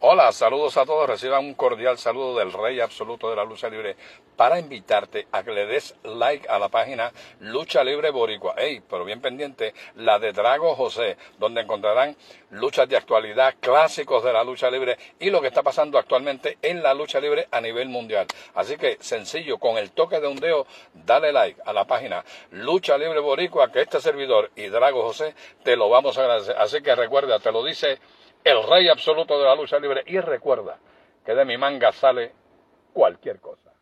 Hola, saludos a todos. Reciban un cordial saludo del Rey Absoluto de la Lucha Libre para invitarte a que le des like a la página Lucha Libre Boricua. Ey, pero bien pendiente, la de Drago José, donde encontrarán luchas de actualidad, clásicos de la lucha libre y lo que está pasando actualmente en la lucha libre a nivel mundial. Así que sencillo, con el toque de un dedo, dale like a la página Lucha Libre Boricua, que este servidor y Drago José te lo vamos a agradecer. Así que recuerda, te lo dice el rey absoluto de la lucha libre. Y recuerda que de mi manga sale cualquier cosa.